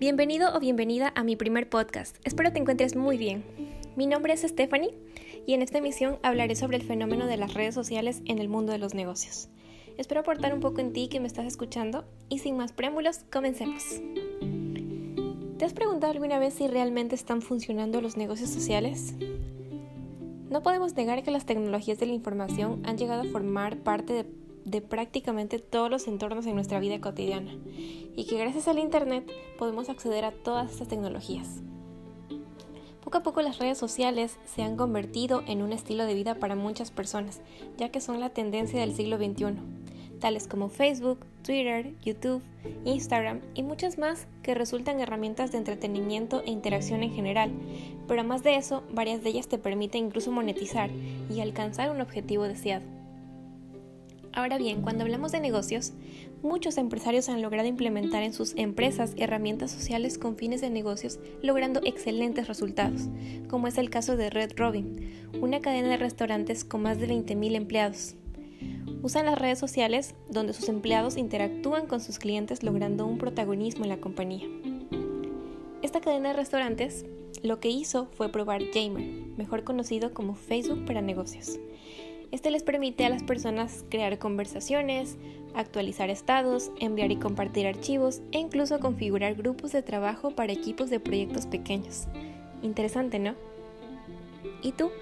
Bienvenido o bienvenida a mi primer podcast. Espero te encuentres muy bien. Mi nombre es Stephanie y en esta emisión hablaré sobre el fenómeno de las redes sociales en el mundo de los negocios. Espero aportar un poco en ti que me estás escuchando y sin más preámbulos, comencemos. ¿Te has preguntado alguna vez si realmente están funcionando los negocios sociales? No podemos negar que las tecnologías de la información han llegado a formar parte de de prácticamente todos los entornos en nuestra vida cotidiana y que gracias al Internet podemos acceder a todas estas tecnologías. Poco a poco las redes sociales se han convertido en un estilo de vida para muchas personas, ya que son la tendencia del siglo XXI, tales como Facebook, Twitter, YouTube, Instagram y muchas más que resultan herramientas de entretenimiento e interacción en general, pero más de eso, varias de ellas te permiten incluso monetizar y alcanzar un objetivo deseado. Ahora bien, cuando hablamos de negocios, muchos empresarios han logrado implementar en sus empresas herramientas sociales con fines de negocios, logrando excelentes resultados, como es el caso de Red Robin, una cadena de restaurantes con más de 20.000 empleados. Usan las redes sociales donde sus empleados interactúan con sus clientes logrando un protagonismo en la compañía. Esta cadena de restaurantes lo que hizo fue probar Jamer, mejor conocido como Facebook para negocios. Este les permite a las personas crear conversaciones, actualizar estados, enviar y compartir archivos e incluso configurar grupos de trabajo para equipos de proyectos pequeños. Interesante, ¿no? ¿Y tú,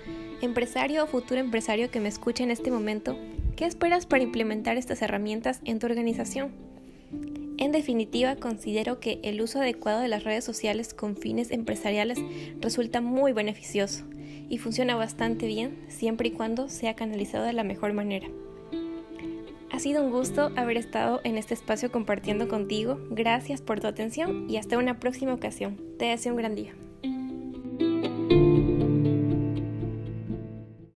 empresario o futuro empresario que me escucha en este momento, qué esperas para implementar estas herramientas en tu organización? En definitiva, considero que el uso adecuado de las redes sociales con fines empresariales resulta muy beneficioso y funciona bastante bien siempre y cuando sea canalizado de la mejor manera. Ha sido un gusto haber estado en este espacio compartiendo contigo. Gracias por tu atención y hasta una próxima ocasión. Te deseo un gran día.